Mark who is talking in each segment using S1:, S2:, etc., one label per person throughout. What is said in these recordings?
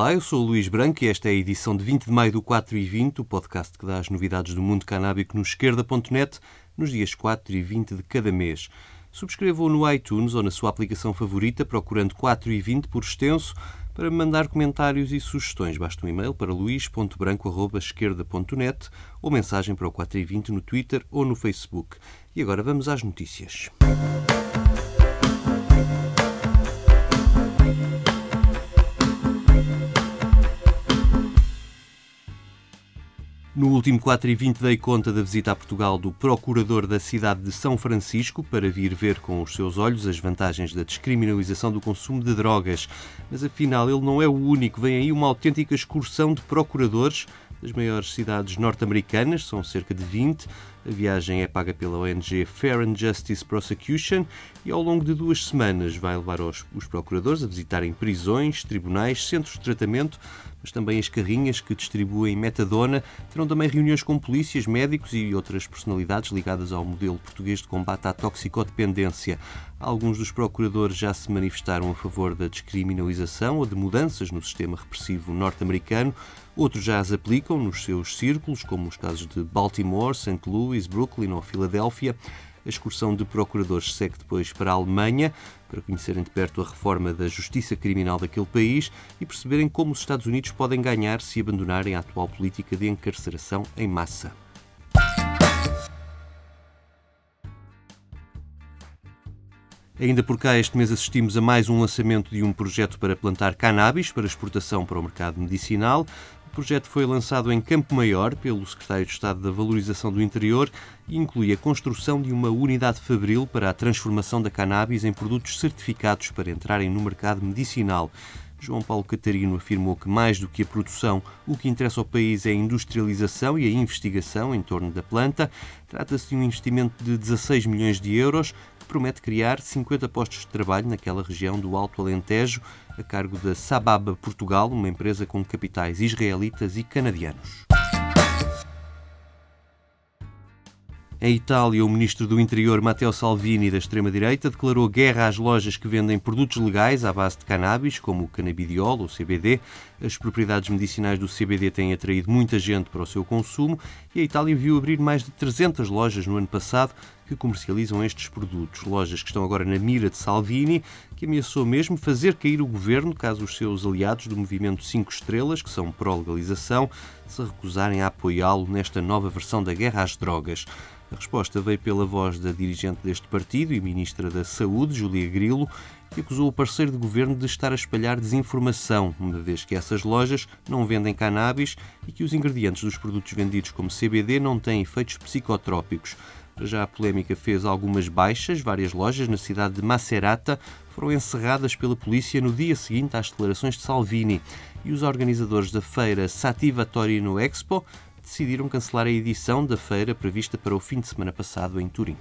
S1: Olá, eu sou o Luís Branco e esta é a edição de 20 de maio do 4 e 20, o podcast que dá as novidades do mundo canábico no esquerda.net, nos dias 4 e 20 de cada mês. Subscreva-o no iTunes ou na sua aplicação favorita, procurando 4 e 20 por extenso, para me mandar comentários e sugestões. Basta um e-mail para luís.branco.esquerda.net ou mensagem para o 4 e 20 no Twitter ou no Facebook. E agora vamos às notícias. No último 4 e 20 dei conta da visita a Portugal do procurador da cidade de São Francisco para vir ver com os seus olhos as vantagens da descriminalização do consumo de drogas. Mas afinal, ele não é o único. Vem aí uma autêntica excursão de procuradores das maiores cidades norte-americanas, são cerca de 20. A viagem é paga pela ONG Fair and Justice Prosecution e ao longo de duas semanas vai levar os, os procuradores a visitarem prisões, tribunais, centros de tratamento, mas também as carrinhas que distribuem metadona. Terão também reuniões com polícias, médicos e outras personalidades ligadas ao modelo português de combate à toxicodependência. Alguns dos procuradores já se manifestaram a favor da descriminalização ou de mudanças no sistema repressivo norte-americano. Outros já as aplicam nos seus círculos, como os casos de Baltimore, St. Louis, Brooklyn ou Filadélfia. A excursão de procuradores segue depois para a Alemanha, para conhecerem de perto a reforma da justiça criminal daquele país e perceberem como os Estados Unidos podem ganhar se abandonarem a atual política de encarceração em massa. Ainda por cá, este mês assistimos a mais um lançamento de um projeto para plantar cannabis para exportação para o mercado medicinal. O projeto foi lançado em Campo Maior pelo Secretário de Estado da Valorização do Interior e inclui a construção de uma unidade fabril para a transformação da cannabis em produtos certificados para entrarem no mercado medicinal. João Paulo Catarino afirmou que, mais do que a produção, o que interessa ao país é a industrialização e a investigação em torno da planta. Trata-se de um investimento de 16 milhões de euros promete criar 50 postos de trabalho naquela região do Alto Alentejo, a cargo da Sababa Portugal, uma empresa com capitais israelitas e canadianos. Em Itália, o ministro do Interior, Matteo Salvini, da extrema-direita, declarou guerra às lojas que vendem produtos legais à base de cannabis, como o canabidiol ou CBD. As propriedades medicinais do CBD têm atraído muita gente para o seu consumo e a Itália viu abrir mais de 300 lojas no ano passado que comercializam estes produtos. Lojas que estão agora na mira de Salvini, que ameaçou mesmo fazer cair o governo caso os seus aliados do movimento 5 Estrelas, que são pró-legalização, se recusarem a apoiá-lo nesta nova versão da guerra às drogas. A resposta veio pela voz da dirigente deste partido e ministra da Saúde, Júlia Grilo, que acusou o parceiro de governo de estar a espalhar desinformação, uma vez que essas lojas não vendem cannabis e que os ingredientes dos produtos vendidos como CBD não têm efeitos psicotrópicos. Já a polémica fez algumas baixas. Várias lojas na cidade de Macerata foram encerradas pela polícia no dia seguinte às declarações de Salvini. E os organizadores da feira Sativa Torino Expo decidiram cancelar a edição da feira prevista para o fim de semana passado em Turim.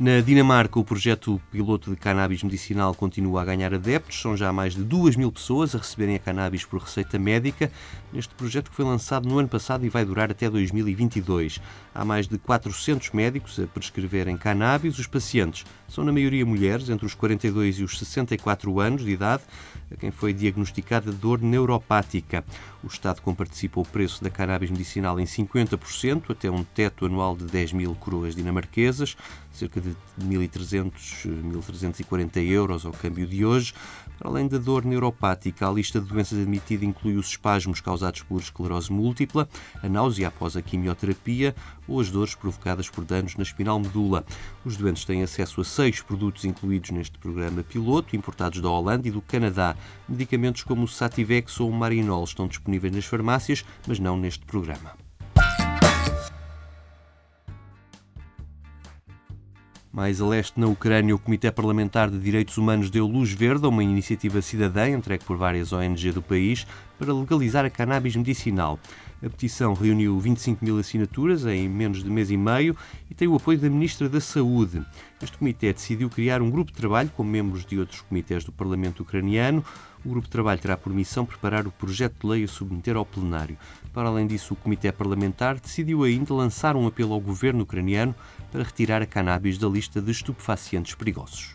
S1: Na Dinamarca, o projeto piloto de cannabis medicinal continua a ganhar adeptos. São já mais de 2 mil pessoas a receberem a cannabis por receita médica neste projeto que foi lançado no ano passado e vai durar até 2022. Há mais de 400 médicos a prescreverem cannabis. Os pacientes são, na maioria, mulheres entre os 42 e os 64 anos de idade, a quem foi diagnosticada dor neuropática. O Estado comparticipa o preço da cannabis medicinal em 50%, até um teto anual de 10 mil coroas dinamarquesas, cerca de 1.300, 1.340 euros ao câmbio de hoje. Para além da dor neuropática, a lista de doenças admitida inclui os espasmos causados por esclerose múltipla, a náusea após a quimioterapia ou as dores provocadas por danos na espinal medula. Os doentes têm acesso a seis produtos incluídos neste programa piloto, importados da Holanda e do Canadá. Medicamentos como o Sativex ou o Marinol estão disponíveis nas farmácias, mas não neste programa. Mais a leste, na Ucrânia, o Comitê Parlamentar de Direitos Humanos deu luz verde a uma iniciativa cidadã entregue por várias ONG do país para legalizar a cannabis medicinal. A petição reuniu 25 mil assinaturas em menos de mês e meio e tem o apoio da Ministra da Saúde. Este comitê decidiu criar um grupo de trabalho com membros de outros comitês do Parlamento ucraniano. O grupo de trabalho terá por missão preparar o projeto de lei a submeter ao plenário. Para além disso, o comitê parlamentar decidiu ainda lançar um apelo ao governo ucraniano para retirar a cannabis da lista de estupefacientes perigosos.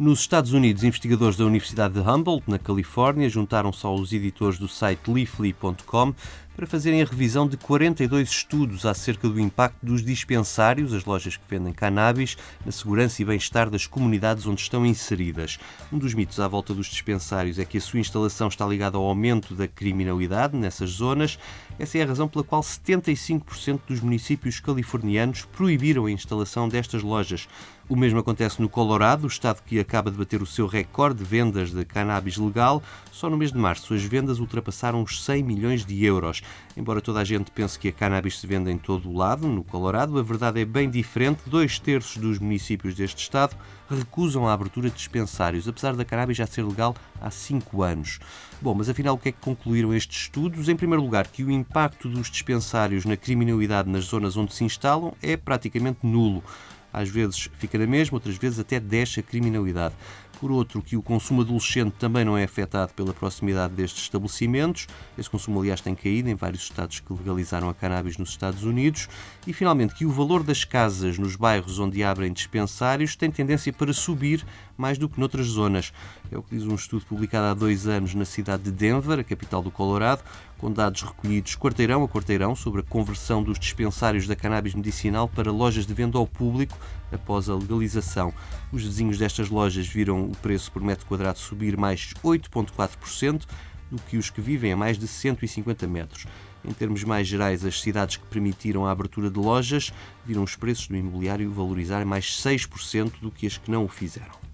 S1: Nos Estados Unidos, investigadores da Universidade de Humboldt, na Califórnia, juntaram-se aos editores do site leafly.com para fazerem a revisão de 42 estudos acerca do impacto dos dispensários, as lojas que vendem cannabis, na segurança e bem-estar das comunidades onde estão inseridas. Um dos mitos à volta dos dispensários é que a sua instalação está ligada ao aumento da criminalidade nessas zonas. Essa é a razão pela qual 75% dos municípios californianos proibiram a instalação destas lojas. O mesmo acontece no Colorado, o estado que acaba de bater o seu recorde de vendas de cannabis legal. Só no mês de março as vendas ultrapassaram os 100 milhões de euros. Embora toda a gente pense que a cannabis se vende em todo o lado, no Colorado, a verdade é bem diferente. Dois terços dos municípios deste estado recusam a abertura de dispensários, apesar da cannabis já ser legal há cinco anos. Bom, mas afinal o que é que concluíram estes estudos? Em primeiro lugar, que o impacto dos dispensários na criminalidade nas zonas onde se instalam é praticamente nulo. Às vezes fica na mesma, outras vezes até desce a criminalidade. Por outro, que o consumo adolescente também não é afetado pela proximidade destes estabelecimentos. Esse consumo, aliás, tem caído em vários estados que legalizaram a cannabis nos Estados Unidos. E, finalmente, que o valor das casas nos bairros onde abrem dispensários tem tendência para subir mais do que noutras zonas. É o que diz um estudo publicado há dois anos na cidade de Denver, a capital do Colorado, com dados recolhidos quarteirão a quarteirão sobre a conversão dos dispensários da cannabis medicinal para lojas de venda ao público após a legalização. Os vizinhos destas lojas viram o preço por metro quadrado subir mais 8,4% do que os que vivem a mais de 150 metros. Em termos mais gerais, as cidades que permitiram a abertura de lojas viram os preços do imobiliário valorizar mais 6% do que as que não o fizeram.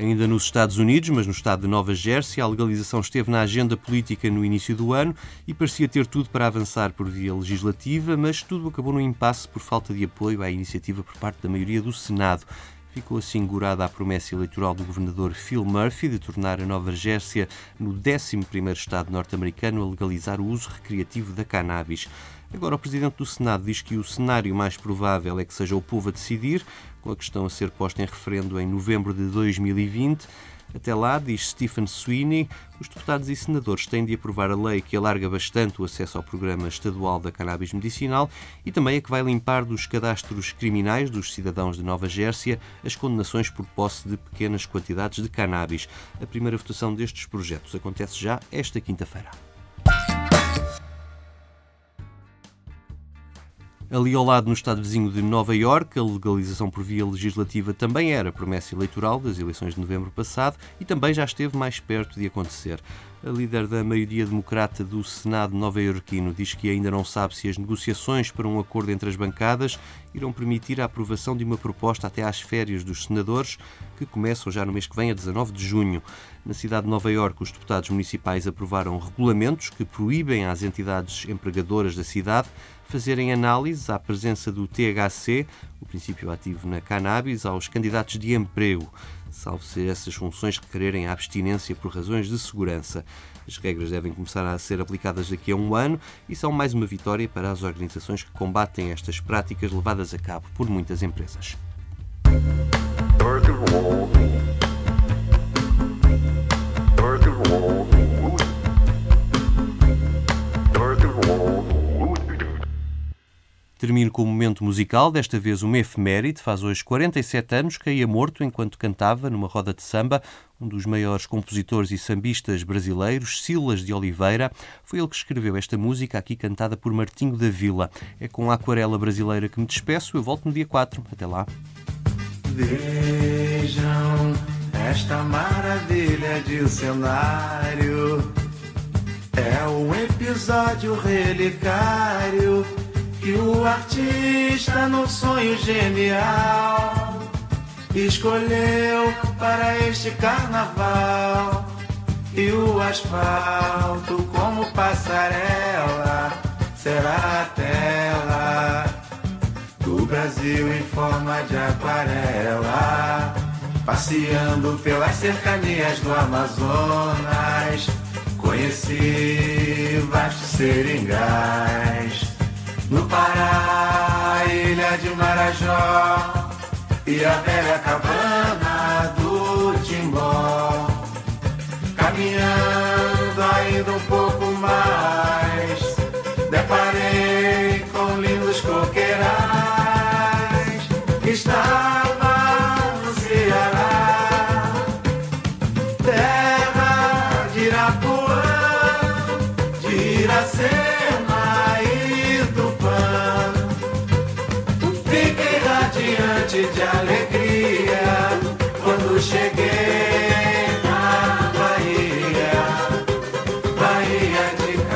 S1: Ainda nos Estados Unidos, mas no estado de Nova Jersey, a legalização esteve na agenda política no início do ano e parecia ter tudo para avançar por via legislativa, mas tudo acabou no impasse por falta de apoio à iniciativa por parte da maioria do Senado. Ficou assim gorada a promessa eleitoral do governador Phil Murphy de tornar a Nova Jersey no 11º estado norte-americano a legalizar o uso recreativo da cannabis. Agora, o presidente do Senado diz que o cenário mais provável é que seja o povo a decidir, com a questão a ser posta em referendo em novembro de 2020. Até lá, diz Stephen Sweeney, os deputados e senadores têm de aprovar a lei que alarga bastante o acesso ao programa estadual da cannabis medicinal e também a que vai limpar dos cadastros criminais dos cidadãos de Nova Gércia as condenações por posse de pequenas quantidades de cannabis. A primeira votação destes projetos acontece já esta quinta-feira. Ali ao lado, no estado vizinho de Nova Iorque, a legalização por via legislativa também era promessa eleitoral das eleições de novembro passado e também já esteve mais perto de acontecer. A líder da maioria democrata do Senado nova-iorquino diz que ainda não sabe se as negociações para um acordo entre as bancadas irão permitir a aprovação de uma proposta até às férias dos senadores, que começam já no mês que vem, a 19 de junho. Na cidade de Nova Iorque, os deputados municipais aprovaram regulamentos que proíbem às entidades empregadoras da cidade fazerem análises à presença do THC, o princípio ativo na cannabis, aos candidatos de emprego, salvo se essas funções requererem a abstinência por razões de segurança. As regras devem começar a ser aplicadas daqui a um ano e são mais uma vitória para as organizações que combatem estas práticas levadas a cabo por muitas empresas. Termino com um momento musical, desta vez uma efeméride. Faz hoje 47 anos, caía morto enquanto cantava numa roda de samba. Um dos maiores compositores e sambistas brasileiros, Silas de Oliveira, foi ele que escreveu esta música aqui cantada por Martinho da Vila. É com a aquarela brasileira que me despeço. Eu volto no dia 4. Até lá.
S2: Vejam esta maravilha de cenário. É um episódio relicário que o artista, no sonho genial, escolheu para este carnaval. E o asfalto, como passarela, será a tela do Brasil em forma de aquarela. Passeando pelas cercanias do Amazonas, conheci vastos seringais no Pará, ilha de Marajó e a velha cabana do Timbó. Caminhando ainda um pouco mais, deparei com lindos coqueirais. estava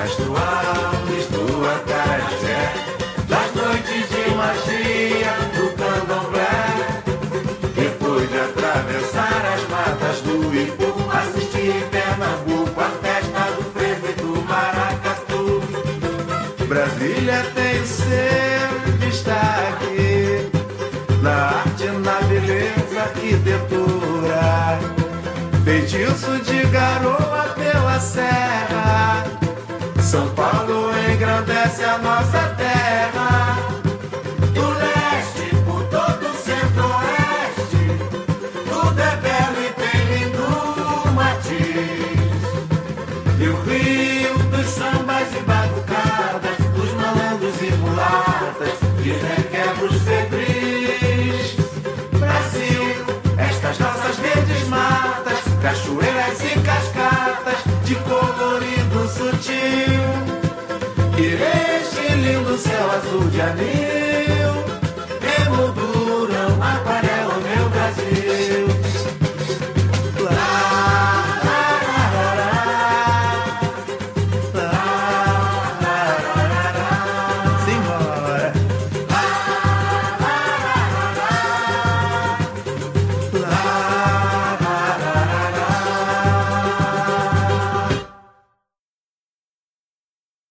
S2: Castro Alves, do Acarajé, das noites de magia do candomblé. Depois de atravessar as matas do Ipu, assisti em Pernambuco a festa do frevo e do maracatu. Brasília tem seu destaque na arte, na beleza, arquitetura. Feitiço de garoa pela serra. São Paulo engrandece a nossa terra. Janeiro.